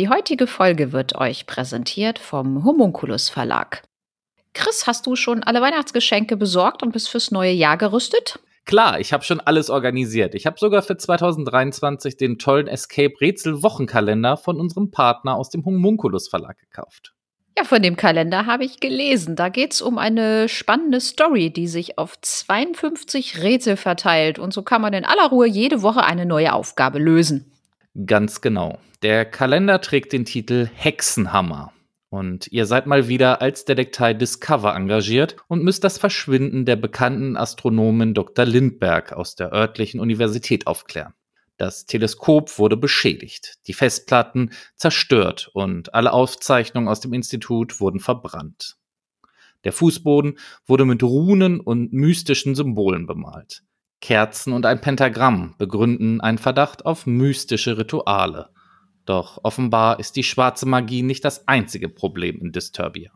Die heutige Folge wird euch präsentiert vom Homunculus Verlag. Chris, hast du schon alle Weihnachtsgeschenke besorgt und bist fürs neue Jahr gerüstet? Klar, ich habe schon alles organisiert. Ich habe sogar für 2023 den tollen Escape Rätsel Wochenkalender von unserem Partner aus dem Homunculus Verlag gekauft. Ja, von dem Kalender habe ich gelesen. Da geht es um eine spannende Story, die sich auf 52 Rätsel verteilt. Und so kann man in aller Ruhe jede Woche eine neue Aufgabe lösen. Ganz genau. Der Kalender trägt den Titel Hexenhammer. Und ihr seid mal wieder als Detektei Discover engagiert und müsst das Verschwinden der bekannten Astronomin Dr. Lindberg aus der örtlichen Universität aufklären. Das Teleskop wurde beschädigt, die Festplatten zerstört und alle Aufzeichnungen aus dem Institut wurden verbrannt. Der Fußboden wurde mit Runen und mystischen Symbolen bemalt. Kerzen und ein Pentagramm begründen einen Verdacht auf mystische Rituale. Doch offenbar ist die schwarze Magie nicht das einzige Problem in Disturbia.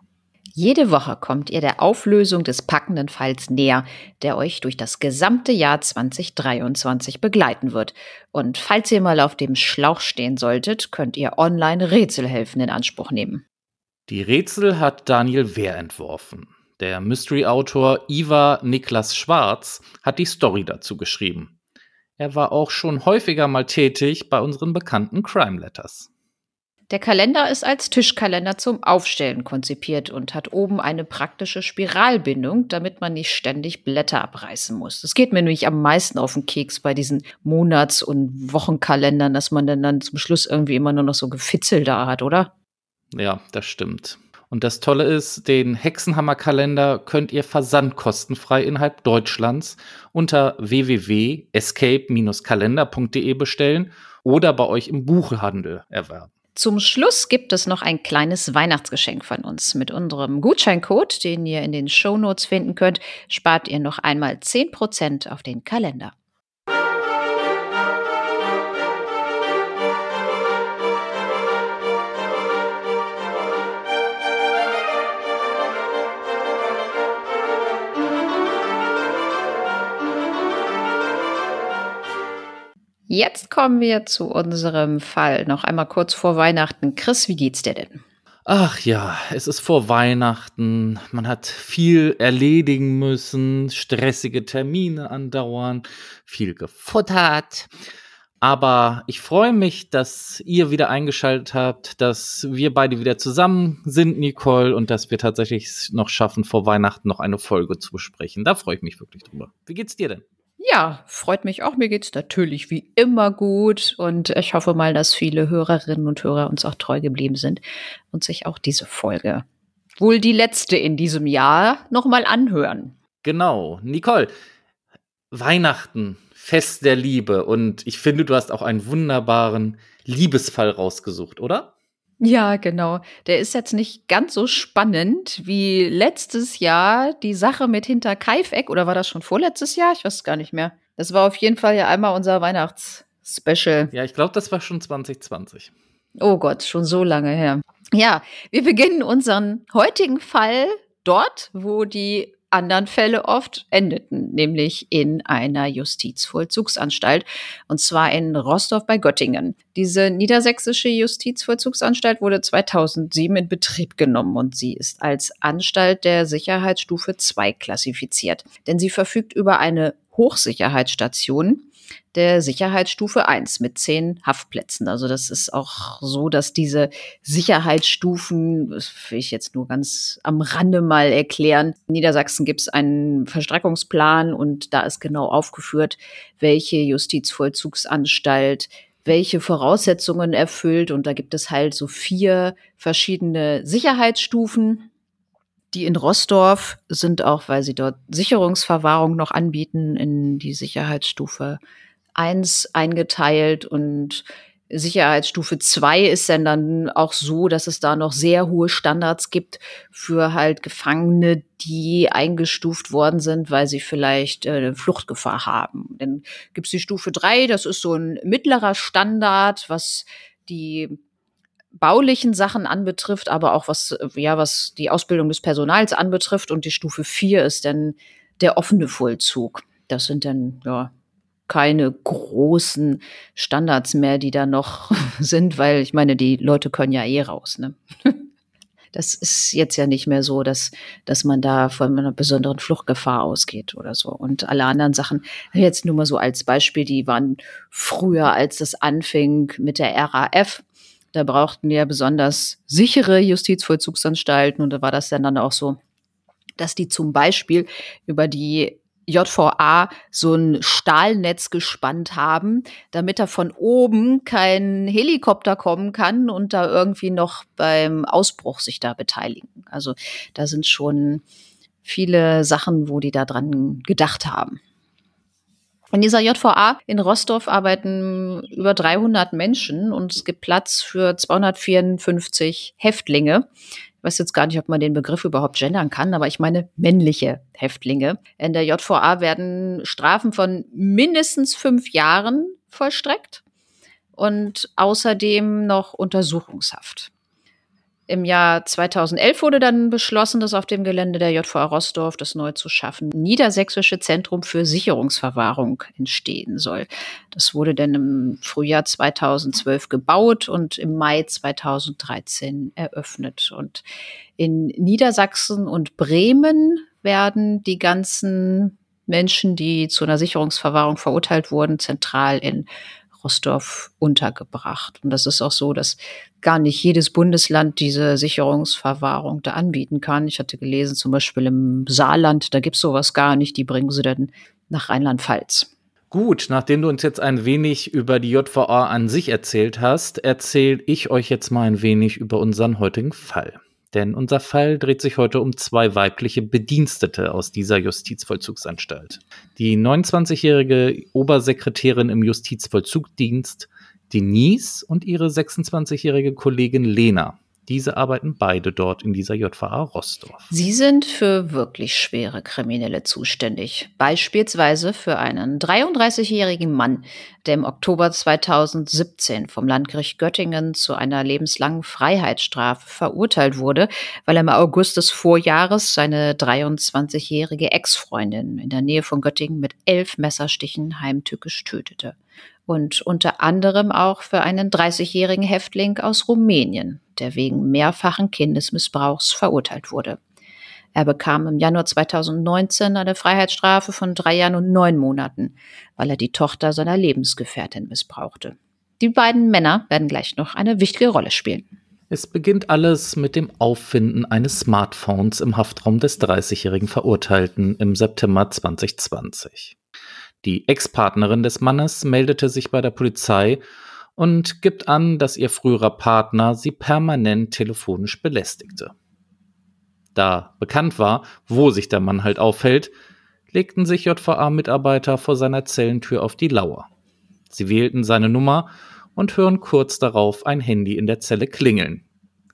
Jede Woche kommt ihr der Auflösung des packenden Falls näher, der euch durch das gesamte Jahr 2023 begleiten wird. Und falls ihr mal auf dem Schlauch stehen solltet, könnt ihr online Rätselhelfen in Anspruch nehmen. Die Rätsel hat Daniel Wehr entworfen. Der Mystery-Autor Iva Niklas Schwarz hat die Story dazu geschrieben. Er war auch schon häufiger mal tätig bei unseren bekannten Crime Letters. Der Kalender ist als Tischkalender zum Aufstellen konzipiert und hat oben eine praktische Spiralbindung, damit man nicht ständig Blätter abreißen muss. Das geht mir nämlich am meisten auf den Keks bei diesen Monats- und Wochenkalendern, dass man dann, dann zum Schluss irgendwie immer nur noch so Gefitzel da hat, oder? Ja, das stimmt. Und das Tolle ist, den Hexenhammer-Kalender könnt ihr versandkostenfrei innerhalb Deutschlands unter www.escape-kalender.de bestellen oder bei euch im Buchhandel erwerben. Zum Schluss gibt es noch ein kleines Weihnachtsgeschenk von uns. Mit unserem Gutscheincode, den ihr in den Shownotes finden könnt, spart ihr noch einmal 10% auf den Kalender. Jetzt kommen wir zu unserem Fall. Noch einmal kurz vor Weihnachten. Chris, wie geht's dir denn? Ach ja, es ist vor Weihnachten. Man hat viel erledigen müssen, stressige Termine andauern, viel gefuttert. Aber ich freue mich, dass ihr wieder eingeschaltet habt, dass wir beide wieder zusammen sind, Nicole, und dass wir tatsächlich noch schaffen, vor Weihnachten noch eine Folge zu besprechen. Da freue ich mich wirklich drüber. Wie geht's dir denn? Ja, freut mich auch. Mir geht es natürlich wie immer gut und ich hoffe mal, dass viele Hörerinnen und Hörer uns auch treu geblieben sind und sich auch diese Folge, wohl die letzte in diesem Jahr, nochmal anhören. Genau. Nicole, Weihnachten, Fest der Liebe und ich finde, du hast auch einen wunderbaren Liebesfall rausgesucht, oder? Ja, genau. Der ist jetzt nicht ganz so spannend wie letztes Jahr die Sache mit Hinterkaifeck. Oder war das schon vorletztes Jahr? Ich weiß es gar nicht mehr. Das war auf jeden Fall ja einmal unser Weihnachtsspecial. Ja, ich glaube, das war schon 2020. Oh Gott, schon so lange her. Ja, wir beginnen unseren heutigen Fall dort, wo die anderen Fälle oft endeten, nämlich in einer Justizvollzugsanstalt, und zwar in Rostorf bei Göttingen. Diese niedersächsische Justizvollzugsanstalt wurde 2007 in Betrieb genommen und sie ist als Anstalt der Sicherheitsstufe 2 klassifiziert, denn sie verfügt über eine Hochsicherheitsstation, der Sicherheitsstufe 1 mit zehn Haftplätzen. Also das ist auch so, dass diese Sicherheitsstufen, das will ich jetzt nur ganz am Rande mal erklären. In Niedersachsen gibt es einen Verstreckungsplan und da ist genau aufgeführt, welche Justizvollzugsanstalt welche Voraussetzungen erfüllt. Und da gibt es halt so vier verschiedene Sicherheitsstufen. Die in Rossdorf sind auch, weil sie dort Sicherungsverwahrung noch anbieten, in die Sicherheitsstufe 1 eingeteilt und Sicherheitsstufe 2 ist dann, dann auch so, dass es da noch sehr hohe Standards gibt für halt Gefangene, die eingestuft worden sind, weil sie vielleicht äh, Fluchtgefahr haben. Dann gibt es die Stufe 3, das ist so ein mittlerer Standard, was die baulichen Sachen anbetrifft, aber auch was, ja, was die Ausbildung des Personals anbetrifft. Und die Stufe 4 ist dann der offene Vollzug. Das sind dann, ja, keine großen Standards mehr, die da noch sind, weil ich meine, die Leute können ja eh raus. Ne? Das ist jetzt ja nicht mehr so, dass, dass man da von einer besonderen Fluchtgefahr ausgeht oder so. Und alle anderen Sachen, jetzt nur mal so als Beispiel, die waren früher, als das anfing mit der RAF. Da brauchten wir besonders sichere Justizvollzugsanstalten und da war das dann, dann auch so, dass die zum Beispiel über die JVA so ein Stahlnetz gespannt haben, damit da von oben kein Helikopter kommen kann und da irgendwie noch beim Ausbruch sich da beteiligen. Also da sind schon viele Sachen, wo die da dran gedacht haben. In dieser JVA in Rostorf arbeiten über 300 Menschen und es gibt Platz für 254 Häftlinge weiß jetzt gar nicht, ob man den Begriff überhaupt gendern kann, aber ich meine männliche Häftlinge. In der JVA werden Strafen von mindestens fünf Jahren vollstreckt und außerdem noch Untersuchungshaft. Im Jahr 2011 wurde dann beschlossen, dass auf dem Gelände der JVA Rossdorf das neu zu schaffen Niedersächsische Zentrum für Sicherungsverwahrung entstehen soll. Das wurde dann im Frühjahr 2012 gebaut und im Mai 2013 eröffnet. Und in Niedersachsen und Bremen werden die ganzen Menschen, die zu einer Sicherungsverwahrung verurteilt wurden, zentral in Rostorf untergebracht. Und das ist auch so, dass gar nicht jedes Bundesland diese Sicherungsverwahrung da anbieten kann. Ich hatte gelesen, zum Beispiel im Saarland, da gibt's sowas gar nicht. Die bringen sie dann nach Rheinland-Pfalz. Gut, nachdem du uns jetzt ein wenig über die JVA an sich erzählt hast, erzähle ich euch jetzt mal ein wenig über unseren heutigen Fall. Denn unser Fall dreht sich heute um zwei weibliche Bedienstete aus dieser Justizvollzugsanstalt. Die 29-jährige Obersekretärin im Justizvollzugdienst Denise und ihre 26-jährige Kollegin Lena. Diese arbeiten beide dort in dieser JVA Rossdorf. Sie sind für wirklich schwere Kriminelle zuständig. Beispielsweise für einen 33-jährigen Mann, der im Oktober 2017 vom Landgericht Göttingen zu einer lebenslangen Freiheitsstrafe verurteilt wurde, weil er im August des Vorjahres seine 23-jährige Ex-Freundin in der Nähe von Göttingen mit elf Messerstichen heimtückisch tötete und unter anderem auch für einen 30-jährigen Häftling aus Rumänien, der wegen mehrfachen Kindesmissbrauchs verurteilt wurde. Er bekam im Januar 2019 eine Freiheitsstrafe von drei Jahren und neun Monaten, weil er die Tochter seiner Lebensgefährtin missbrauchte. Die beiden Männer werden gleich noch eine wichtige Rolle spielen. Es beginnt alles mit dem Auffinden eines Smartphones im Haftraum des 30-jährigen Verurteilten im September 2020. Die Ex-Partnerin des Mannes meldete sich bei der Polizei und gibt an, dass ihr früherer Partner sie permanent telefonisch belästigte. Da bekannt war, wo sich der Mann halt aufhält, legten sich JVA-Mitarbeiter vor seiner Zellentür auf die Lauer. Sie wählten seine Nummer und hören kurz darauf ein Handy in der Zelle klingeln.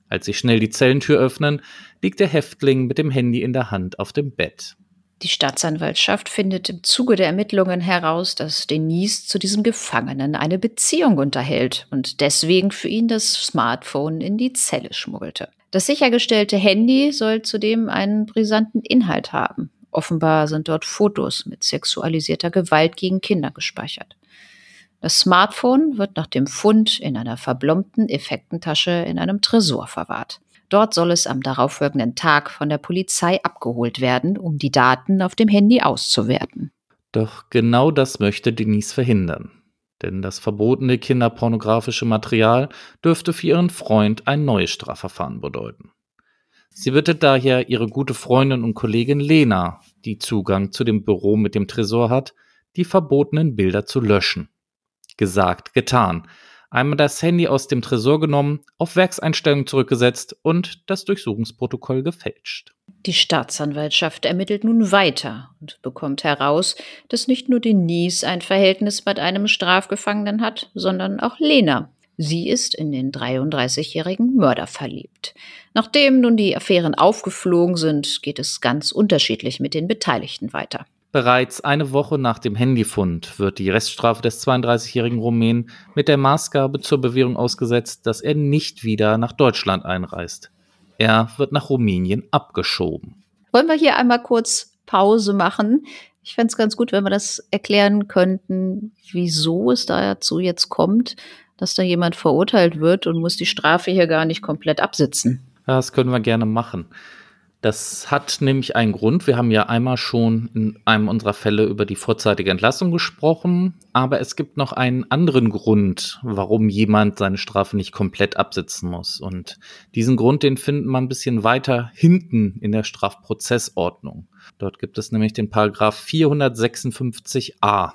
Als sie schnell die Zellentür öffnen, liegt der Häftling mit dem Handy in der Hand auf dem Bett. Die Staatsanwaltschaft findet im Zuge der Ermittlungen heraus, dass Denise zu diesem Gefangenen eine Beziehung unterhält und deswegen für ihn das Smartphone in die Zelle schmuggelte. Das sichergestellte Handy soll zudem einen brisanten Inhalt haben. Offenbar sind dort Fotos mit sexualisierter Gewalt gegen Kinder gespeichert. Das Smartphone wird nach dem Fund in einer verblombten Effektentasche in einem Tresor verwahrt. Dort soll es am darauffolgenden Tag von der Polizei abgeholt werden, um die Daten auf dem Handy auszuwerten. Doch genau das möchte Denise verhindern. Denn das verbotene kinderpornografische Material dürfte für ihren Freund ein neues Strafverfahren bedeuten. Sie bittet daher ihre gute Freundin und Kollegin Lena, die Zugang zu dem Büro mit dem Tresor hat, die verbotenen Bilder zu löschen. Gesagt, getan einmal das Handy aus dem Tresor genommen, auf Werkseinstellungen zurückgesetzt und das Durchsuchungsprotokoll gefälscht. Die Staatsanwaltschaft ermittelt nun weiter und bekommt heraus, dass nicht nur Denise ein Verhältnis mit einem Strafgefangenen hat, sondern auch Lena. Sie ist in den 33-jährigen Mörder verliebt. Nachdem nun die Affären aufgeflogen sind, geht es ganz unterschiedlich mit den Beteiligten weiter. Bereits eine Woche nach dem Handyfund wird die Reststrafe des 32-jährigen Rumänen mit der Maßgabe zur Bewährung ausgesetzt, dass er nicht wieder nach Deutschland einreist. Er wird nach Rumänien abgeschoben. Wollen wir hier einmal kurz Pause machen? Ich fände es ganz gut, wenn wir das erklären könnten, wieso es dazu jetzt kommt, dass da jemand verurteilt wird und muss die Strafe hier gar nicht komplett absitzen. Das können wir gerne machen. Das hat nämlich einen Grund. Wir haben ja einmal schon in einem unserer Fälle über die vorzeitige Entlassung gesprochen, aber es gibt noch einen anderen Grund, warum jemand seine Strafe nicht komplett absitzen muss. Und diesen Grund, den finden wir ein bisschen weiter hinten in der Strafprozessordnung. Dort gibt es nämlich den Paragraph 456a.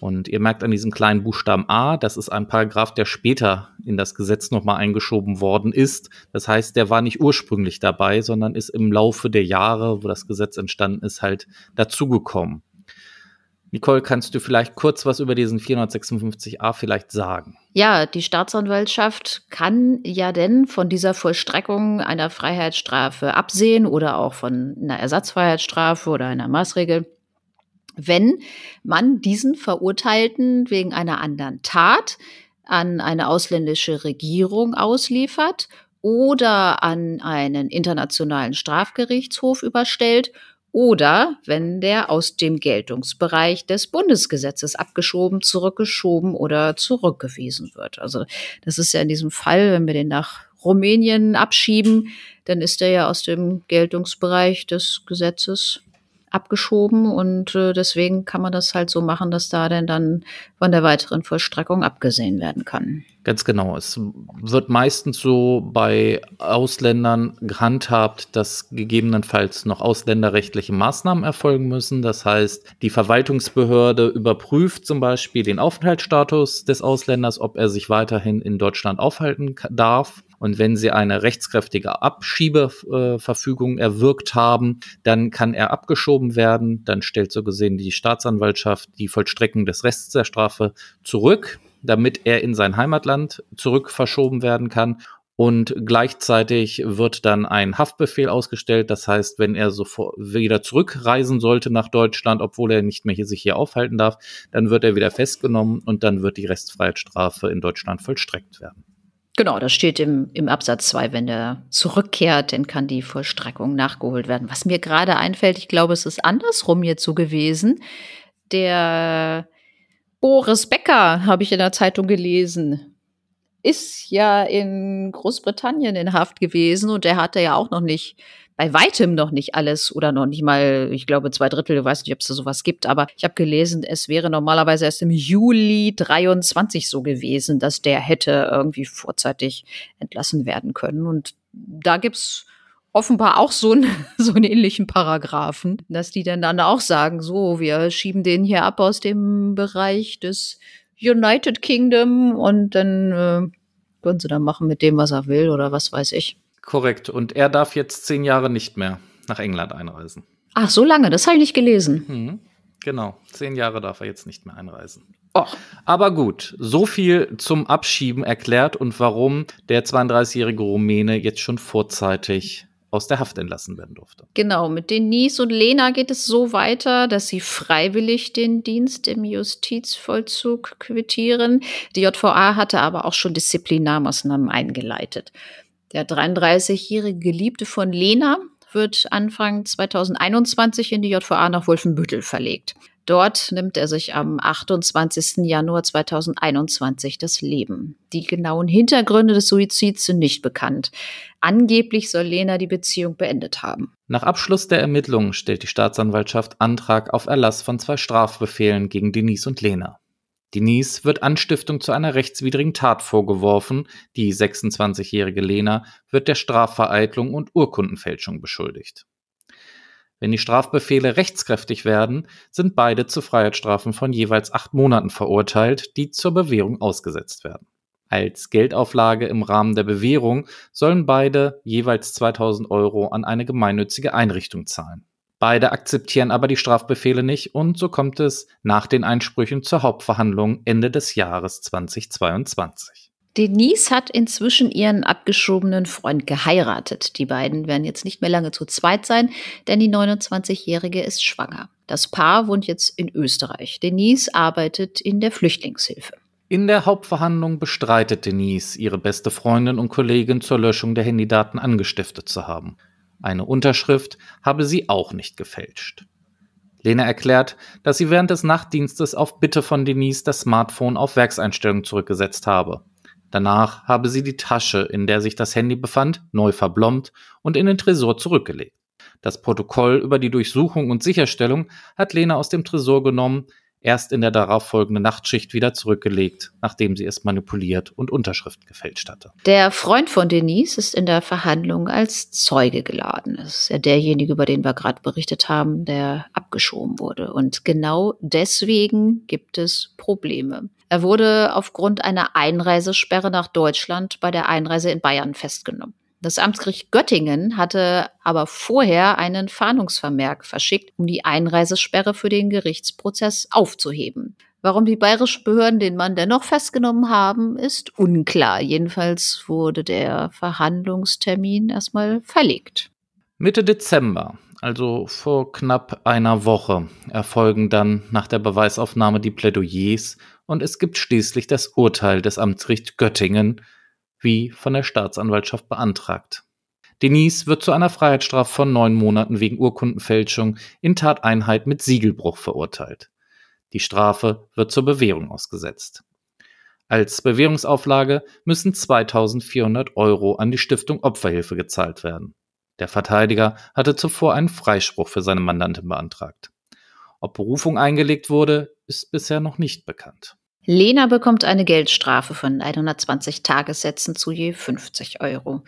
Und ihr merkt an diesem kleinen Buchstaben A, das ist ein Paragraph, der später in das Gesetz nochmal eingeschoben worden ist. Das heißt, der war nicht ursprünglich dabei, sondern ist im Laufe der Jahre, wo das Gesetz entstanden ist, halt dazugekommen. Nicole, kannst du vielleicht kurz was über diesen 456a vielleicht sagen? Ja, die Staatsanwaltschaft kann ja denn von dieser Vollstreckung einer Freiheitsstrafe absehen oder auch von einer Ersatzfreiheitsstrafe oder einer Maßregel wenn man diesen Verurteilten wegen einer anderen Tat an eine ausländische Regierung ausliefert oder an einen internationalen Strafgerichtshof überstellt oder wenn der aus dem Geltungsbereich des Bundesgesetzes abgeschoben, zurückgeschoben oder zurückgewiesen wird. Also das ist ja in diesem Fall, wenn wir den nach Rumänien abschieben, dann ist er ja aus dem Geltungsbereich des Gesetzes abgeschoben und äh, deswegen kann man das halt so machen, dass da denn dann von der weiteren Vollstreckung abgesehen werden kann. Ganz genau. Es wird meistens so bei Ausländern gehandhabt, dass gegebenenfalls noch ausländerrechtliche Maßnahmen erfolgen müssen. Das heißt, die Verwaltungsbehörde überprüft zum Beispiel den Aufenthaltsstatus des Ausländers, ob er sich weiterhin in Deutschland aufhalten darf. Und wenn sie eine rechtskräftige Abschiebeverfügung erwirkt haben, dann kann er abgeschoben werden. Dann stellt so gesehen die Staatsanwaltschaft die Vollstreckung des Rests der Strafe zurück, damit er in sein Heimatland zurück verschoben werden kann. Und gleichzeitig wird dann ein Haftbefehl ausgestellt. Das heißt, wenn er sofort wieder zurückreisen sollte nach Deutschland, obwohl er nicht mehr hier sich hier aufhalten darf, dann wird er wieder festgenommen und dann wird die Restfreiheitsstrafe in Deutschland vollstreckt werden. Genau, das steht im, im Absatz 2, wenn der zurückkehrt, dann kann die Vollstreckung nachgeholt werden. Was mir gerade einfällt, ich glaube, es ist andersrum jetzt so gewesen. Der Boris Becker, habe ich in der Zeitung gelesen, ist ja in Großbritannien in Haft gewesen und der hatte ja auch noch nicht bei weitem noch nicht alles oder noch nicht mal, ich glaube, zwei Drittel, ich weiß nicht, ob es da sowas gibt, aber ich habe gelesen, es wäre normalerweise erst im Juli 23 so gewesen, dass der hätte irgendwie vorzeitig entlassen werden können. Und da gibt's offenbar auch so, ein, so einen ähnlichen Paragraphen, dass die dann, dann auch sagen, so, wir schieben den hier ab aus dem Bereich des United Kingdom und dann äh, können sie dann machen mit dem, was er will oder was weiß ich. Korrekt. Und er darf jetzt zehn Jahre nicht mehr nach England einreisen. Ach, so lange, das habe ich nicht gelesen. Mhm. Genau, zehn Jahre darf er jetzt nicht mehr einreisen. Och. Aber gut, so viel zum Abschieben erklärt und warum der 32-jährige Rumäne jetzt schon vorzeitig aus der Haft entlassen werden durfte. Genau, mit Denise und Lena geht es so weiter, dass sie freiwillig den Dienst im Justizvollzug quittieren. Die JVA hatte aber auch schon Disziplinarmaßnahmen eingeleitet. Der 33-jährige Geliebte von Lena wird Anfang 2021 in die JVA nach Wolfenbüttel verlegt. Dort nimmt er sich am 28. Januar 2021 das Leben. Die genauen Hintergründe des Suizids sind nicht bekannt. Angeblich soll Lena die Beziehung beendet haben. Nach Abschluss der Ermittlungen stellt die Staatsanwaltschaft Antrag auf Erlass von zwei Strafbefehlen gegen Denise und Lena. Denise wird Anstiftung zu einer rechtswidrigen Tat vorgeworfen, die 26-jährige Lena wird der Strafvereitlung und Urkundenfälschung beschuldigt. Wenn die Strafbefehle rechtskräftig werden, sind beide zu Freiheitsstrafen von jeweils acht Monaten verurteilt, die zur Bewährung ausgesetzt werden. Als Geldauflage im Rahmen der Bewährung sollen beide jeweils 2000 Euro an eine gemeinnützige Einrichtung zahlen. Beide akzeptieren aber die Strafbefehle nicht und so kommt es nach den Einsprüchen zur Hauptverhandlung Ende des Jahres 2022. Denise hat inzwischen ihren abgeschobenen Freund geheiratet. Die beiden werden jetzt nicht mehr lange zu zweit sein, denn die 29-Jährige ist schwanger. Das Paar wohnt jetzt in Österreich. Denise arbeitet in der Flüchtlingshilfe. In der Hauptverhandlung bestreitet Denise, ihre beste Freundin und Kollegin zur Löschung der Handydaten angestiftet zu haben. Eine Unterschrift habe sie auch nicht gefälscht. Lena erklärt, dass sie während des Nachtdienstes auf Bitte von Denise das Smartphone auf Werkseinstellung zurückgesetzt habe. Danach habe sie die Tasche, in der sich das Handy befand, neu verblombt und in den Tresor zurückgelegt. Das Protokoll über die Durchsuchung und Sicherstellung hat Lena aus dem Tresor genommen, erst in der darauffolgenden Nachtschicht wieder zurückgelegt, nachdem sie es manipuliert und Unterschrift gefälscht hatte. Der Freund von Denise ist in der Verhandlung als Zeuge geladen. Das ist ja derjenige, über den wir gerade berichtet haben, der abgeschoben wurde. Und genau deswegen gibt es Probleme. Er wurde aufgrund einer Einreisesperre nach Deutschland bei der Einreise in Bayern festgenommen. Das Amtsgericht Göttingen hatte aber vorher einen Fahndungsvermerk verschickt, um die Einreisesperre für den Gerichtsprozess aufzuheben. Warum die bayerischen Behörden den Mann dennoch festgenommen haben, ist unklar. Jedenfalls wurde der Verhandlungstermin erstmal verlegt. Mitte Dezember, also vor knapp einer Woche, erfolgen dann nach der Beweisaufnahme die Plädoyers und es gibt schließlich das Urteil des Amtsgerichts Göttingen, wie von der Staatsanwaltschaft beantragt. Denise wird zu einer Freiheitsstrafe von neun Monaten wegen Urkundenfälschung in Tateinheit mit Siegelbruch verurteilt. Die Strafe wird zur Bewährung ausgesetzt. Als Bewährungsauflage müssen 2400 Euro an die Stiftung Opferhilfe gezahlt werden. Der Verteidiger hatte zuvor einen Freispruch für seine Mandantin beantragt. Ob Berufung eingelegt wurde, ist bisher noch nicht bekannt. Lena bekommt eine Geldstrafe von 120 Tagessätzen zu je 50 Euro.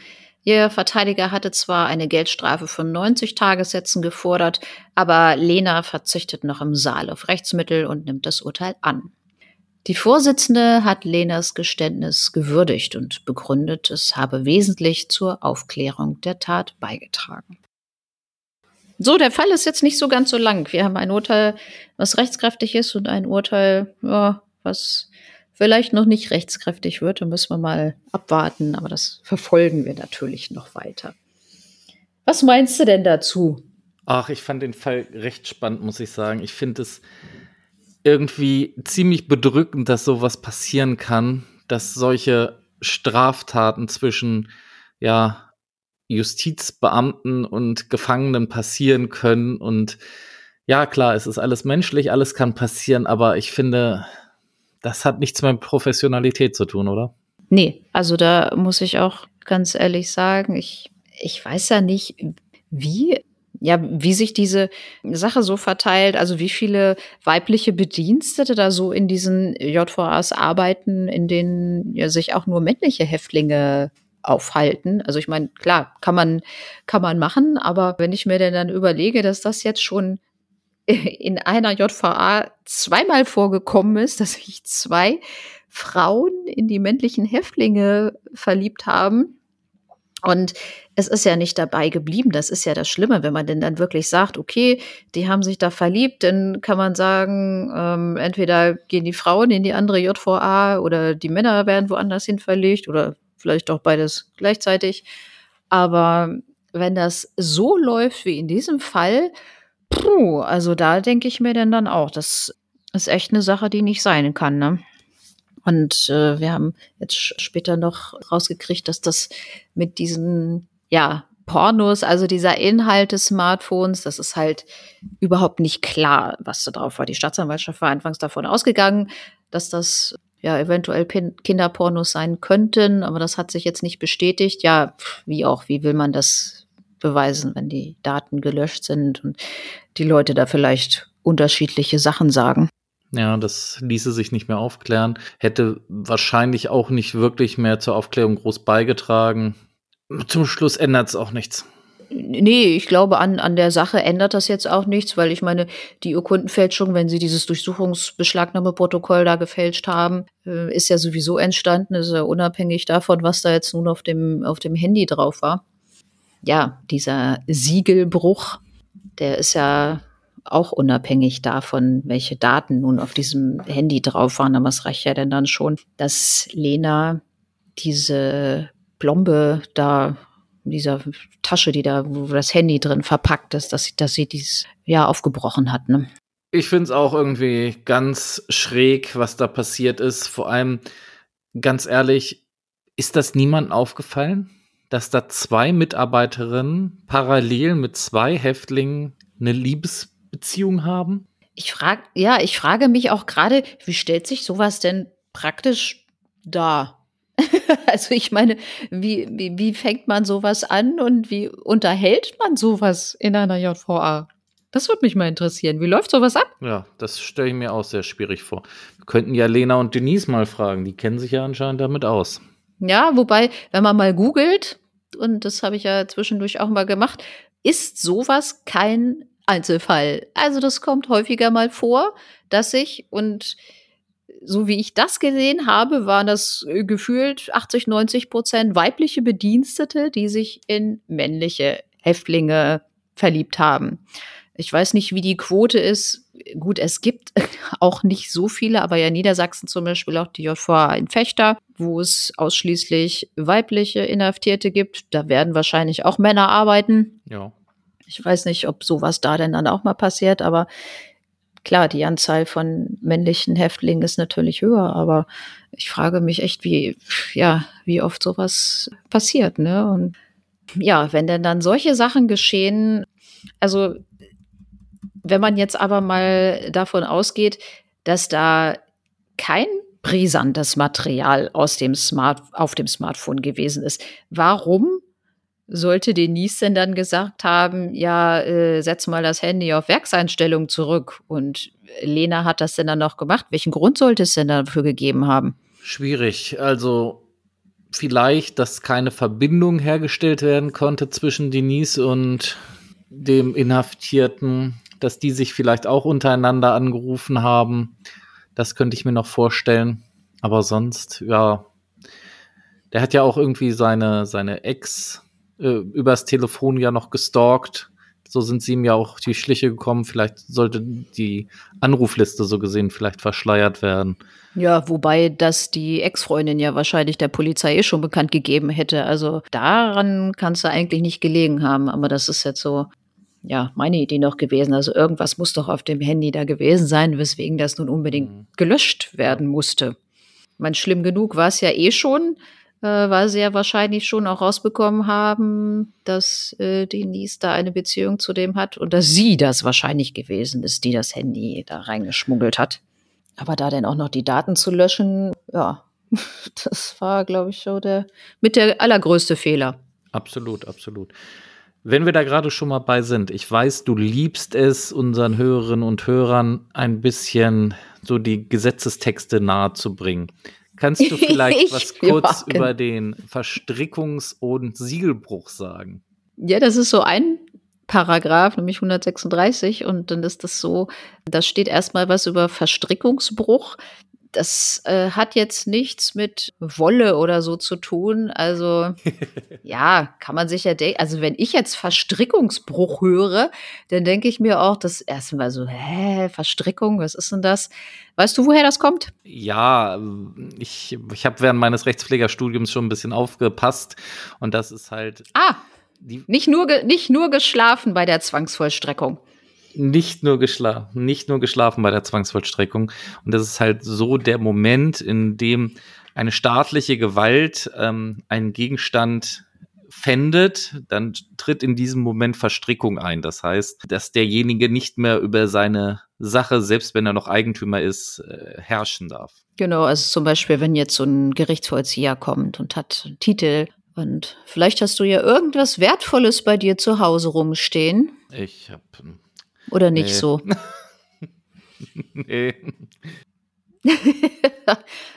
Ihr Verteidiger hatte zwar eine Geldstrafe von 90 Tagessätzen gefordert, aber Lena verzichtet noch im Saal auf Rechtsmittel und nimmt das Urteil an. Die Vorsitzende hat Lenas Geständnis gewürdigt und begründet, es habe wesentlich zur Aufklärung der Tat beigetragen. So, der Fall ist jetzt nicht so ganz so lang. Wir haben ein Urteil, was rechtskräftig ist und ein Urteil, ja, was vielleicht noch nicht rechtskräftig wird. Da müssen wir mal abwarten, aber das verfolgen wir natürlich noch weiter. Was meinst du denn dazu? Ach, ich fand den Fall recht spannend, muss ich sagen. Ich finde es irgendwie ziemlich bedrückend, dass sowas passieren kann, dass solche Straftaten zwischen ja, Justizbeamten und Gefangenen passieren können. Und ja, klar, es ist alles menschlich, alles kann passieren, aber ich finde, das hat nichts mit Professionalität zu tun, oder? Nee, also da muss ich auch ganz ehrlich sagen, ich, ich weiß ja nicht, wie ja, wie sich diese Sache so verteilt, also wie viele weibliche Bedienstete da so in diesen JVAs arbeiten, in denen ja sich auch nur männliche Häftlinge aufhalten. Also ich meine, klar, kann man, kann man machen, aber wenn ich mir denn dann überlege, dass das jetzt schon in einer JVA zweimal vorgekommen ist, dass sich zwei Frauen in die männlichen Häftlinge verliebt haben. Und es ist ja nicht dabei geblieben. Das ist ja das Schlimme, wenn man denn dann wirklich sagt, okay, die haben sich da verliebt, dann kann man sagen, ähm, entweder gehen die Frauen in die andere JVA oder die Männer werden woanders hin verlegt oder vielleicht auch beides gleichzeitig. Aber wenn das so läuft wie in diesem Fall, Puh, also da denke ich mir denn dann auch, das ist echt eine Sache, die nicht sein kann, ne? Und äh, wir haben jetzt später noch rausgekriegt, dass das mit diesen, ja, Pornos, also dieser Inhalt des Smartphones, das ist halt überhaupt nicht klar, was da drauf war. Die Staatsanwaltschaft war anfangs davon ausgegangen, dass das ja eventuell Pin Kinderpornos sein könnten, aber das hat sich jetzt nicht bestätigt. Ja, wie auch, wie will man das beweisen, wenn die Daten gelöscht sind und die Leute da vielleicht unterschiedliche Sachen sagen. Ja, das ließe sich nicht mehr aufklären. Hätte wahrscheinlich auch nicht wirklich mehr zur Aufklärung groß beigetragen. Zum Schluss ändert es auch nichts. Nee, ich glaube, an, an der Sache ändert das jetzt auch nichts, weil ich meine, die Urkundenfälschung, wenn sie dieses Durchsuchungsbeschlagnahmeprotokoll da gefälscht haben, äh, ist ja sowieso entstanden, ist ja unabhängig davon, was da jetzt nun auf dem, auf dem Handy drauf war ja, dieser Siegelbruch, der ist ja auch unabhängig davon, welche Daten nun auf diesem Handy drauf waren. Aber es reicht ja denn dann schon, dass Lena diese Plombe da, dieser Tasche, die da, wo das Handy drin verpackt ist, dass, dass sie dies ja aufgebrochen hat. Ne? Ich finde es auch irgendwie ganz schräg, was da passiert ist. Vor allem, ganz ehrlich, ist das niemandem aufgefallen? Dass da zwei Mitarbeiterinnen parallel mit zwei Häftlingen eine Liebes Beziehung haben? Ich frage, ja, ich frage mich auch gerade, wie stellt sich sowas denn praktisch dar? also ich meine, wie, wie, wie fängt man sowas an und wie unterhält man sowas in einer JVA? Das würde mich mal interessieren. Wie läuft sowas ab? Ja, das stelle ich mir auch sehr schwierig vor. Wir könnten ja Lena und Denise mal fragen. Die kennen sich ja anscheinend damit aus. Ja, wobei, wenn man mal googelt, und das habe ich ja zwischendurch auch mal gemacht, ist sowas kein Einzelfall. Also das kommt häufiger mal vor, dass sich und so wie ich das gesehen habe, waren das äh, gefühlt 80, 90 Prozent weibliche Bedienstete, die sich in männliche Häftlinge verliebt haben. Ich weiß nicht, wie die Quote ist. Gut, es gibt auch nicht so viele, aber ja Niedersachsen zum Beispiel auch die JVA in Fechter, wo es ausschließlich weibliche Inhaftierte gibt. Da werden wahrscheinlich auch Männer arbeiten. Ja. Ich weiß nicht, ob sowas da denn dann auch mal passiert, aber klar, die Anzahl von männlichen Häftlingen ist natürlich höher, aber ich frage mich echt, wie, ja, wie oft sowas passiert, ne? Und ja, wenn denn dann solche Sachen geschehen, also wenn man jetzt aber mal davon ausgeht, dass da kein brisantes Material aus dem Smart, auf dem Smartphone gewesen ist, warum sollte Denise denn dann gesagt haben, ja, äh, setz mal das Handy auf Werkseinstellung zurück und Lena hat das denn dann noch gemacht? Welchen Grund sollte es denn dafür gegeben haben? Schwierig. Also vielleicht, dass keine Verbindung hergestellt werden konnte zwischen Denise und dem Inhaftierten, dass die sich vielleicht auch untereinander angerufen haben. Das könnte ich mir noch vorstellen. Aber sonst, ja, der hat ja auch irgendwie seine, seine Ex äh, übers Telefon ja noch gestalkt. So sind sie ihm ja auch die Schliche gekommen. Vielleicht sollte die Anrufliste so gesehen vielleicht verschleiert werden. Ja, wobei das die Ex-Freundin ja wahrscheinlich der Polizei eh schon bekannt gegeben hätte. Also daran kann es eigentlich nicht gelegen haben. Aber das ist jetzt so, ja, meine Idee noch gewesen. Also irgendwas muss doch auf dem Handy da gewesen sein, weswegen das nun unbedingt mhm. gelöscht werden musste. Ich meine, schlimm genug war es ja eh schon äh, weil sie ja wahrscheinlich schon auch rausbekommen haben, dass äh, Denise da eine Beziehung zu dem hat und dass sie das wahrscheinlich gewesen ist, die das Handy da reingeschmuggelt hat. Aber da dann auch noch die Daten zu löschen, ja, das war, glaube ich, schon der mit der allergrößte Fehler. Absolut, absolut. Wenn wir da gerade schon mal bei sind, ich weiß, du liebst es, unseren Hörerinnen und Hörern ein bisschen so die Gesetzestexte nahezubringen. Kannst du vielleicht was kurz ja, über den Verstrickungs- und Siegelbruch sagen? Ja, das ist so ein Paragraph, nämlich 136. Und dann ist das so, da steht erstmal was über Verstrickungsbruch das äh, hat jetzt nichts mit Wolle oder so zu tun. Also ja, kann man sich ja denken. Also wenn ich jetzt Verstrickungsbruch höre, dann denke ich mir auch das erste Mal so, hä, Verstrickung, was ist denn das? Weißt du, woher das kommt? Ja, ich, ich habe während meines Rechtspflegerstudiums schon ein bisschen aufgepasst und das ist halt. Ah, nicht nur, nicht nur geschlafen bei der Zwangsvollstreckung nicht nur geschlafen, nicht nur geschlafen bei der Zwangsvollstreckung. Und das ist halt so der Moment, in dem eine staatliche Gewalt ähm, einen Gegenstand fändet, dann tritt in diesem Moment Verstrickung ein. Das heißt, dass derjenige nicht mehr über seine Sache, selbst wenn er noch Eigentümer ist, äh, herrschen darf. Genau, also zum Beispiel, wenn jetzt so ein Gerichtsvollzieher kommt und hat einen Titel und vielleicht hast du ja irgendwas Wertvolles bei dir zu Hause rumstehen. Ich habe oder nicht nee. so? nee.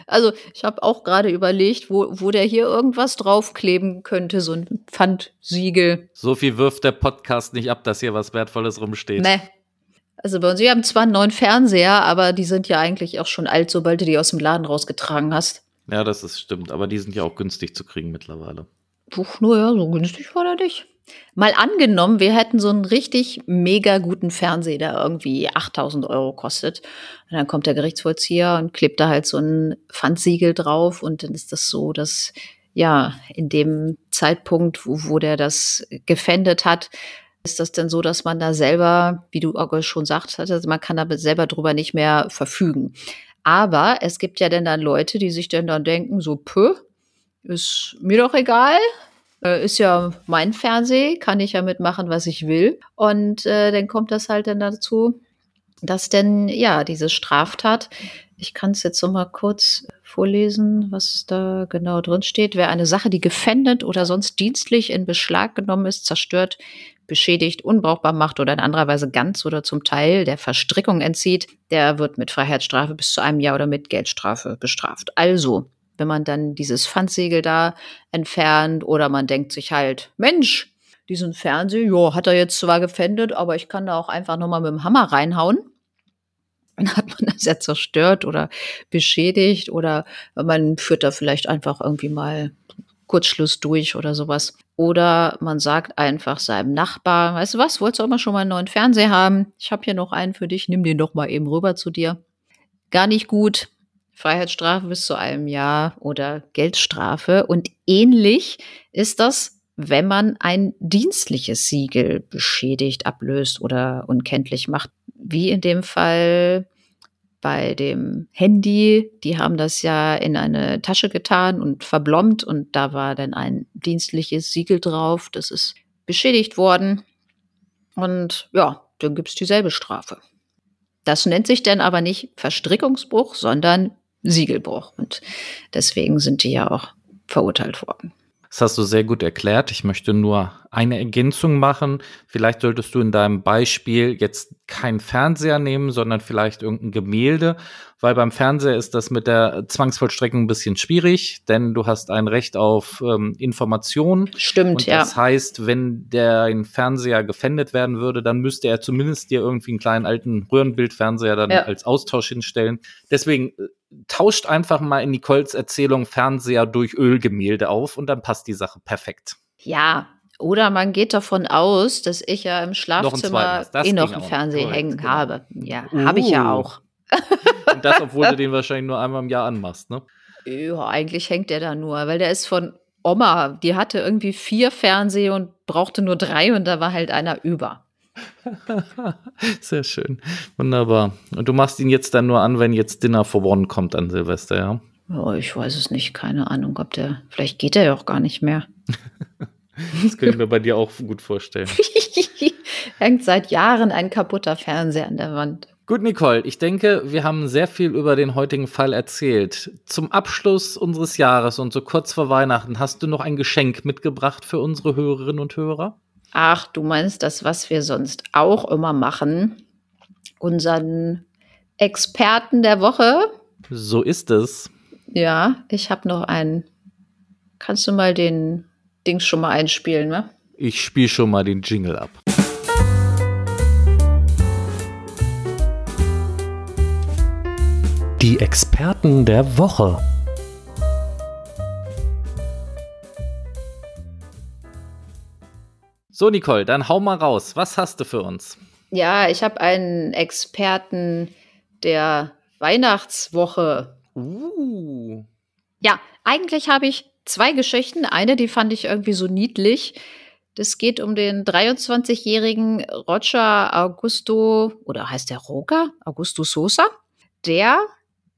also ich habe auch gerade überlegt, wo, wo der hier irgendwas draufkleben könnte, so ein Pfandsiegel. So viel wirft der Podcast nicht ab, dass hier was Wertvolles rumsteht. Nee. Also bei uns, wir haben zwar einen neuen Fernseher, aber die sind ja eigentlich auch schon alt, sobald du die aus dem Laden rausgetragen hast. Ja, das ist stimmt, aber die sind ja auch günstig zu kriegen mittlerweile. Puh, nur ja, so günstig war der nicht. Mal angenommen, wir hätten so einen richtig mega guten Fernseher, der irgendwie 8000 Euro kostet. Und dann kommt der Gerichtsvollzieher und klebt da halt so ein Pfandsiegel drauf und dann ist das so, dass ja, in dem Zeitpunkt, wo, wo der das gefändet hat, ist das denn so, dass man da selber, wie du auch schon sagst, also man kann da selber drüber nicht mehr verfügen. Aber es gibt ja dann dann Leute, die sich dann dann denken, so, pö, ist mir doch egal, ist ja mein Fernseh, kann ich ja mitmachen, was ich will. Und äh, dann kommt das halt dann dazu, dass denn ja diese Straftat, ich kann es jetzt noch mal kurz vorlesen, was da genau drin steht. Wer eine Sache, die gefändet oder sonst dienstlich in Beschlag genommen ist, zerstört, beschädigt, unbrauchbar macht oder in anderer Weise ganz oder zum Teil der Verstrickung entzieht, der wird mit Freiheitsstrafe bis zu einem Jahr oder mit Geldstrafe bestraft. Also, wenn man dann dieses Pfandsiegel da entfernt oder man denkt sich halt, Mensch, diesen Fernseher, jo, hat er jetzt zwar gefändet, aber ich kann da auch einfach nochmal mit dem Hammer reinhauen. Dann hat man das ja zerstört oder beschädigt oder man führt da vielleicht einfach irgendwie mal Kurzschluss durch oder sowas. Oder man sagt einfach seinem Nachbar, weißt du was, wolltest du auch mal schon mal einen neuen Fernseher haben? Ich habe hier noch einen für dich, nimm den doch mal eben rüber zu dir. Gar nicht gut. Freiheitsstrafe bis zu einem Jahr oder Geldstrafe. Und ähnlich ist das, wenn man ein dienstliches Siegel beschädigt, ablöst oder unkenntlich macht. Wie in dem Fall bei dem Handy, die haben das ja in eine Tasche getan und verblombt und da war dann ein dienstliches Siegel drauf. Das ist beschädigt worden. Und ja, dann gibt es dieselbe Strafe. Das nennt sich dann aber nicht Verstrickungsbruch, sondern Siegelbruch. Und deswegen sind die ja auch verurteilt worden. Das hast du sehr gut erklärt. Ich möchte nur eine Ergänzung machen. Vielleicht solltest du in deinem Beispiel jetzt keinen Fernseher nehmen, sondern vielleicht irgendein Gemälde, weil beim Fernseher ist das mit der Zwangsvollstreckung ein bisschen schwierig, denn du hast ein Recht auf ähm, Information. Stimmt, Und ja. Das heißt, wenn der Fernseher gefändet werden würde, dann müsste er zumindest dir irgendwie einen kleinen alten Röhrenbildfernseher dann ja. als Austausch hinstellen. Deswegen äh, tauscht einfach mal in Nicoles Erzählung Fernseher durch Ölgemälde auf und dann passt die Sache perfekt. Ja, oder man geht davon aus, dass ich ja im Schlafzimmer noch eh noch einen Fernseher hängen genau. habe. Ja, uh. habe ich ja auch. Und das, obwohl du den wahrscheinlich nur einmal im Jahr anmachst, ne? Ja, eigentlich hängt der da nur, weil der ist von Oma. Die hatte irgendwie vier Fernseher und brauchte nur drei und da war halt einer über. Sehr schön. Wunderbar. Und du machst ihn jetzt dann nur an, wenn jetzt Dinner for One kommt an Silvester, ja? Oh, ich weiß es nicht. Keine Ahnung, ob der. Vielleicht geht er ja auch gar nicht mehr. das könnte ich mir bei dir auch gut vorstellen. Hängt seit Jahren ein kaputter Fernseher an der Wand. Gut, Nicole, ich denke, wir haben sehr viel über den heutigen Fall erzählt. Zum Abschluss unseres Jahres und so kurz vor Weihnachten hast du noch ein Geschenk mitgebracht für unsere Hörerinnen und Hörer? Ach, du meinst das, was wir sonst auch immer machen? Unseren Experten der Woche? So ist es. Ja, ich habe noch einen. Kannst du mal den Dings schon mal einspielen, ne? Ich spiele schon mal den Jingle ab. Die Experten der Woche. So, Nicole, dann hau mal raus. Was hast du für uns? Ja, ich habe einen Experten der Weihnachtswoche. Uh. Ja, eigentlich habe ich zwei Geschichten. Eine, die fand ich irgendwie so niedlich. Das geht um den 23-jährigen Roger Augusto, oder heißt der Roger? Augusto Sosa. Der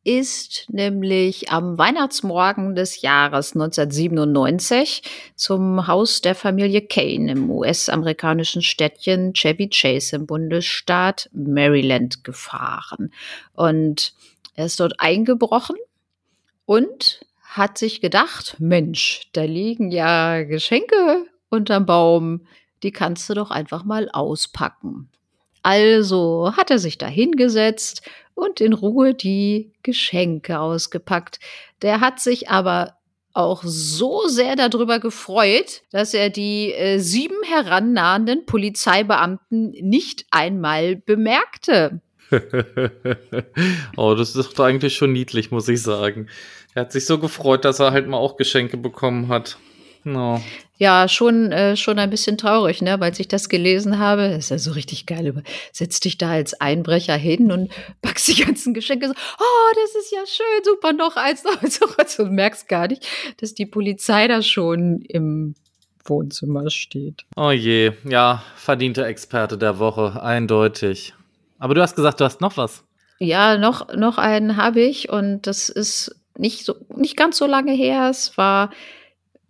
ist nämlich am Weihnachtsmorgen des Jahres 1997 zum Haus der Familie Kane im US-amerikanischen Städtchen Chevy Chase im Bundesstaat Maryland gefahren. Und er ist dort eingebrochen und hat sich gedacht, Mensch, da liegen ja Geschenke unterm Baum, die kannst du doch einfach mal auspacken. Also hat er sich da hingesetzt und in Ruhe die Geschenke ausgepackt. Der hat sich aber auch so sehr darüber gefreut, dass er die äh, sieben herannahenden Polizeibeamten nicht einmal bemerkte. oh, das ist doch eigentlich schon niedlich, muss ich sagen. Er hat sich so gefreut, dass er halt mal auch Geschenke bekommen hat. No. Ja, schon, äh, schon ein bisschen traurig, ne? Weil ich das gelesen habe. Das ist ja so richtig geil. Setz dich da als Einbrecher hin und packst die ganzen Geschenke so, oh, das ist ja schön, super, noch eins, noch eins, noch eins. Und merkst gar nicht, dass die Polizei da schon im Wohnzimmer steht. Oh je, ja, verdiente Experte der Woche, eindeutig. Aber du hast gesagt, du hast noch was. Ja, noch, noch einen habe ich und das ist nicht so, nicht ganz so lange her. Es war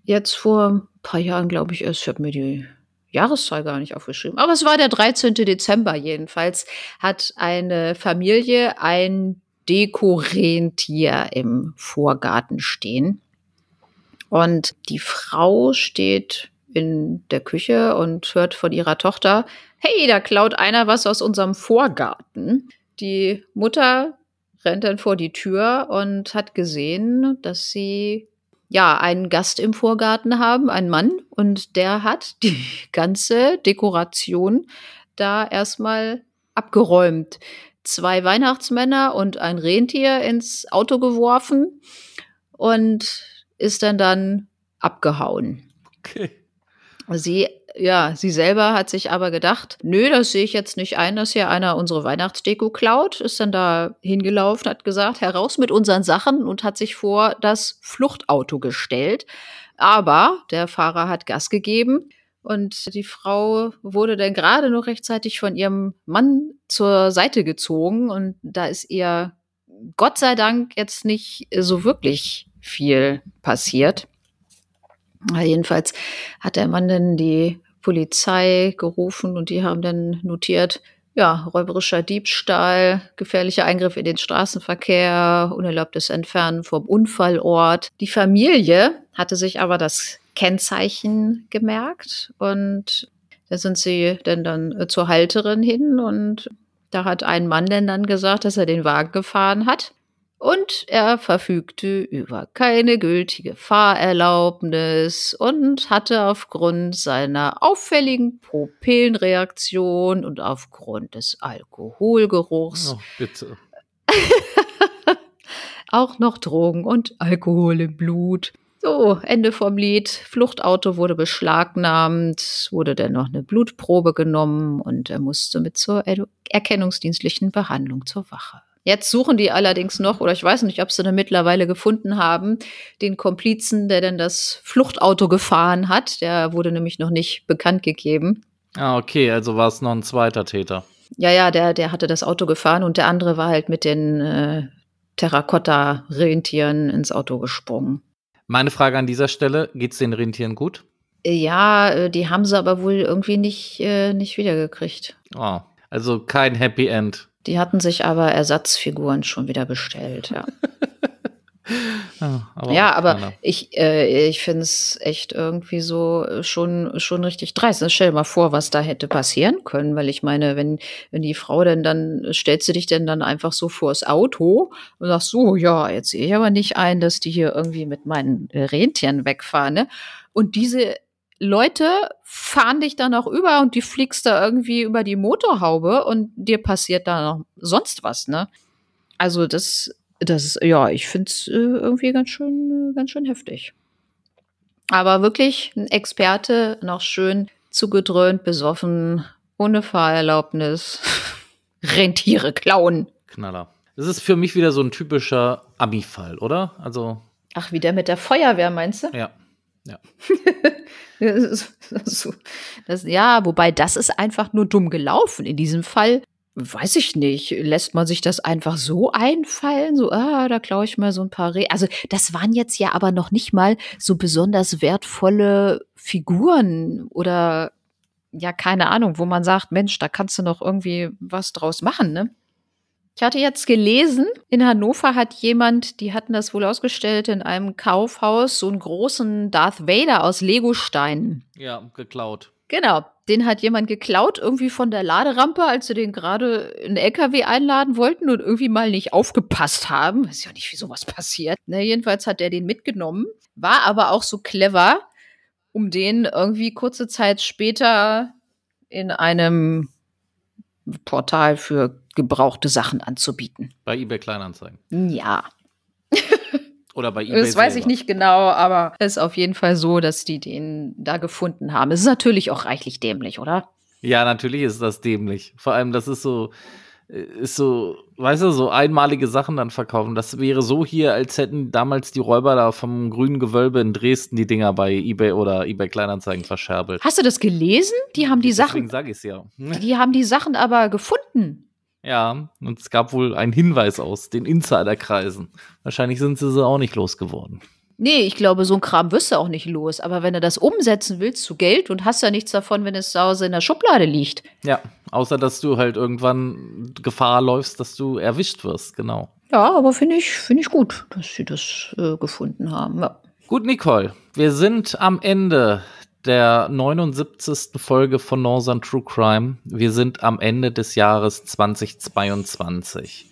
jetzt vor paar Jahren, glaube ich, erst. Ich habe mir die Jahreszahl gar nicht aufgeschrieben. Aber es war der 13. Dezember jedenfalls, hat eine Familie ein Dekorentier im Vorgarten stehen. Und die Frau steht in der Küche und hört von ihrer Tochter, hey, da klaut einer was aus unserem Vorgarten. Die Mutter rennt dann vor die Tür und hat gesehen, dass sie ja einen Gast im Vorgarten haben, einen Mann, und der hat die ganze Dekoration da erstmal abgeräumt. Zwei Weihnachtsmänner und ein Rentier ins Auto geworfen und ist dann dann abgehauen. Okay. Sie ja, sie selber hat sich aber gedacht, nö, das sehe ich jetzt nicht ein, dass hier einer unsere Weihnachtsdeko klaut, ist dann da hingelaufen, hat gesagt, heraus mit unseren Sachen und hat sich vor das Fluchtauto gestellt. Aber der Fahrer hat Gas gegeben und die Frau wurde dann gerade noch rechtzeitig von ihrem Mann zur Seite gezogen und da ist ihr Gott sei Dank jetzt nicht so wirklich viel passiert. Jedenfalls hat der Mann dann die Polizei gerufen und die haben dann notiert, ja, räuberischer Diebstahl, gefährlicher Eingriff in den Straßenverkehr, unerlaubtes Entfernen vom Unfallort. Die Familie hatte sich aber das Kennzeichen gemerkt und da sind sie denn dann zur Halterin hin und da hat ein Mann denn dann gesagt, dass er den Wagen gefahren hat. Und er verfügte über keine gültige Fahrerlaubnis und hatte aufgrund seiner auffälligen Pupillenreaktion und aufgrund des Alkoholgeruchs oh, bitte. auch noch Drogen und Alkohol im Blut. So, Ende vom Lied. Fluchtauto wurde beschlagnahmt, wurde dann noch eine Blutprobe genommen und er musste mit zur erkennungsdienstlichen Behandlung zur Wache. Jetzt suchen die allerdings noch, oder ich weiß nicht, ob sie dann mittlerweile gefunden haben, den Komplizen, der dann das Fluchtauto gefahren hat. Der wurde nämlich noch nicht bekannt gegeben. Ah, okay, also war es noch ein zweiter Täter. Ja, ja, der, der hatte das Auto gefahren und der andere war halt mit den äh, Terrakotta-Rentieren ins Auto gesprungen. Meine Frage an dieser Stelle: Geht es den Rentieren gut? Ja, äh, die haben sie aber wohl irgendwie nicht, äh, nicht wiedergekriegt. Oh, also kein Happy End. Die hatten sich aber Ersatzfiguren schon wieder bestellt, ja. ja, aber, ja, aber ich, äh, ich finde es echt irgendwie so schon, schon richtig dreist. Stell dir mal vor, was da hätte passieren können, weil ich meine, wenn, wenn die Frau denn dann, stellst du dich denn dann einfach so vors Auto und sagst so, ja, jetzt sehe ich aber nicht ein, dass die hier irgendwie mit meinen Rentieren wegfahren, ne? Und diese Leute fahren dich dann auch über und die fliegst da irgendwie über die Motorhaube und dir passiert da noch sonst was, ne? Also das, das ist, ja, ich finde es äh, irgendwie ganz schön, äh, ganz schön heftig. Aber wirklich ein Experte, noch schön zugedröhnt, besoffen, ohne Fahrerlaubnis, Rentiere klauen. Knaller. Das ist für mich wieder so ein typischer Ami-Fall, oder? Also. Ach, wie der mit der Feuerwehr, meinst du? Ja. Ja. das, ja, wobei das ist einfach nur dumm gelaufen. In diesem Fall weiß ich nicht, lässt man sich das einfach so einfallen? So, ah, da klaue ich mal so ein paar Re Also, das waren jetzt ja aber noch nicht mal so besonders wertvolle Figuren oder ja, keine Ahnung, wo man sagt, Mensch, da kannst du noch irgendwie was draus machen, ne? Ich hatte jetzt gelesen, in Hannover hat jemand, die hatten das wohl ausgestellt in einem Kaufhaus, so einen großen Darth Vader aus Legosteinen. Ja, geklaut. Genau, den hat jemand geklaut, irgendwie von der Laderampe, als sie den gerade in den LKW einladen wollten und irgendwie mal nicht aufgepasst haben. Weiß ja nicht, wie sowas passiert. Ne, jedenfalls hat er den mitgenommen, war aber auch so clever, um den irgendwie kurze Zeit später in einem Portal für gebrauchte Sachen anzubieten. Bei eBay Kleinanzeigen. Ja. Oder bei eBay. Das weiß selber. ich nicht genau, aber es ist auf jeden Fall so, dass die den da gefunden haben. Es ist natürlich auch reichlich dämlich, oder? Ja, natürlich ist das dämlich. Vor allem, das ist so, ist so, weißt du, so einmalige Sachen dann verkaufen. Das wäre so hier, als hätten damals die Räuber da vom grünen Gewölbe in Dresden die Dinger bei eBay oder eBay Kleinanzeigen verscherbelt. Hast du das gelesen? Die haben die Deswegen Sachen. sag ich's ja. Die haben die Sachen aber gefunden. Ja, und es gab wohl einen Hinweis aus den Insiderkreisen. Wahrscheinlich sind sie sie auch nicht losgeworden. Nee, ich glaube, so ein Kram wirst du auch nicht los. Aber wenn du das umsetzen willst zu Geld und hast ja nichts davon, wenn es zu Hause in der Schublade liegt. Ja, außer dass du halt irgendwann Gefahr läufst, dass du erwischt wirst, genau. Ja, aber finde ich, finde ich gut, dass sie das äh, gefunden haben. Ja. Gut, Nicole, wir sind am Ende der 79. Folge von Northern True Crime. Wir sind am Ende des Jahres 2022.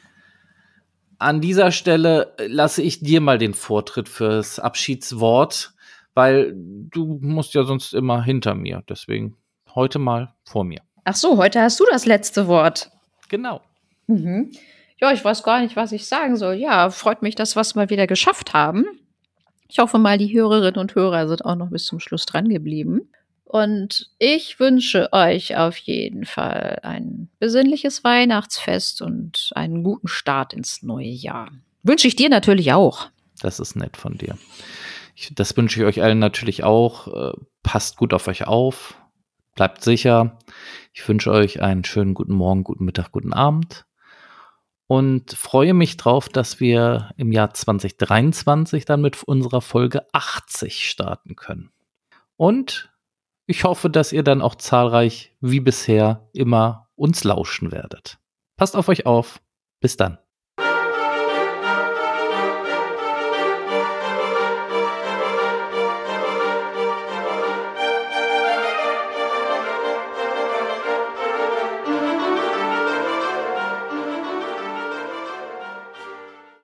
An dieser Stelle lasse ich dir mal den Vortritt fürs Abschiedswort, weil du musst ja sonst immer hinter mir. Deswegen heute mal vor mir. Ach so, heute hast du das letzte Wort. Genau. Mhm. Ja, ich weiß gar nicht, was ich sagen soll. Ja, freut mich, dass wir es mal wieder geschafft haben. Ich hoffe mal, die Hörerinnen und Hörer sind auch noch bis zum Schluss dran geblieben. Und ich wünsche euch auf jeden Fall ein besinnliches Weihnachtsfest und einen guten Start ins neue Jahr. Wünsche ich dir natürlich auch. Das ist nett von dir. Ich, das wünsche ich euch allen natürlich auch. Äh, passt gut auf euch auf. Bleibt sicher. Ich wünsche euch einen schönen guten Morgen, guten Mittag, guten Abend und freue mich drauf, dass wir im Jahr 2023 dann mit unserer Folge 80 starten können. Und ich hoffe, dass ihr dann auch zahlreich wie bisher immer uns lauschen werdet. Passt auf euch auf. Bis dann.